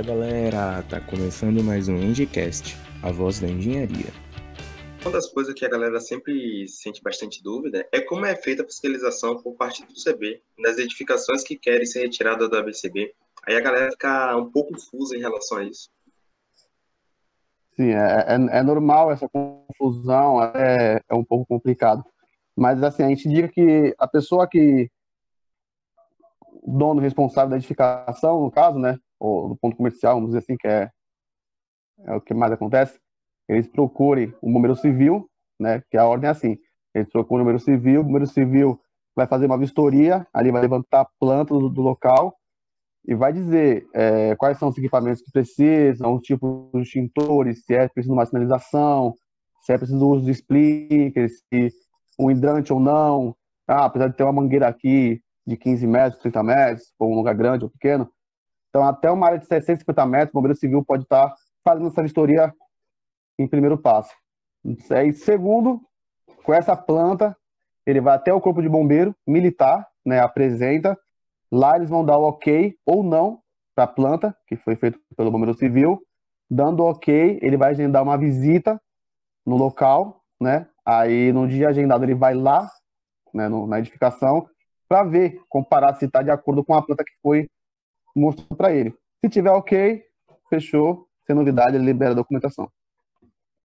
Fala galera, tá começando mais um Endicast, a voz da engenharia. Uma das coisas que a galera sempre sente bastante dúvida é como é feita a fiscalização por parte do CB nas edificações que querem ser retiradas da ABCB. Aí a galera fica um pouco confusa em relação a isso. Sim, é, é, é normal essa confusão, é, é um pouco complicado. Mas assim, a gente diga que a pessoa que o dono responsável da edificação, no caso, né, ou do ponto comercial, vamos dizer assim, que é, é o que mais acontece, eles procurem o número civil, né, que a ordem é assim, eles procuram o número civil, o número civil vai fazer uma vistoria, ali vai levantar a planta do, do local e vai dizer é, quais são os equipamentos que precisam, os tipos de extintores, se é preciso uma sinalização, se é preciso uso de splinkers, se um hidrante ou não, ah, apesar de ter uma mangueira aqui, de 15 metros, 30 metros, ou um lugar grande ou pequeno. Então, até uma área de 650 metros, o bombeiro civil pode estar fazendo essa vistoria em primeiro passo. E segundo, com essa planta, ele vai até o corpo de bombeiro militar, né, apresenta, lá eles vão dar o ok ou não para a planta, que foi feito pelo bombeiro civil, dando ok, ele vai agendar uma visita no local, né, aí no dia agendado ele vai lá, né, no, na edificação, para ver, comparar se está de acordo com a planta que foi mostrada para ele. Se tiver ok, fechou, sem novidade, ele libera a documentação.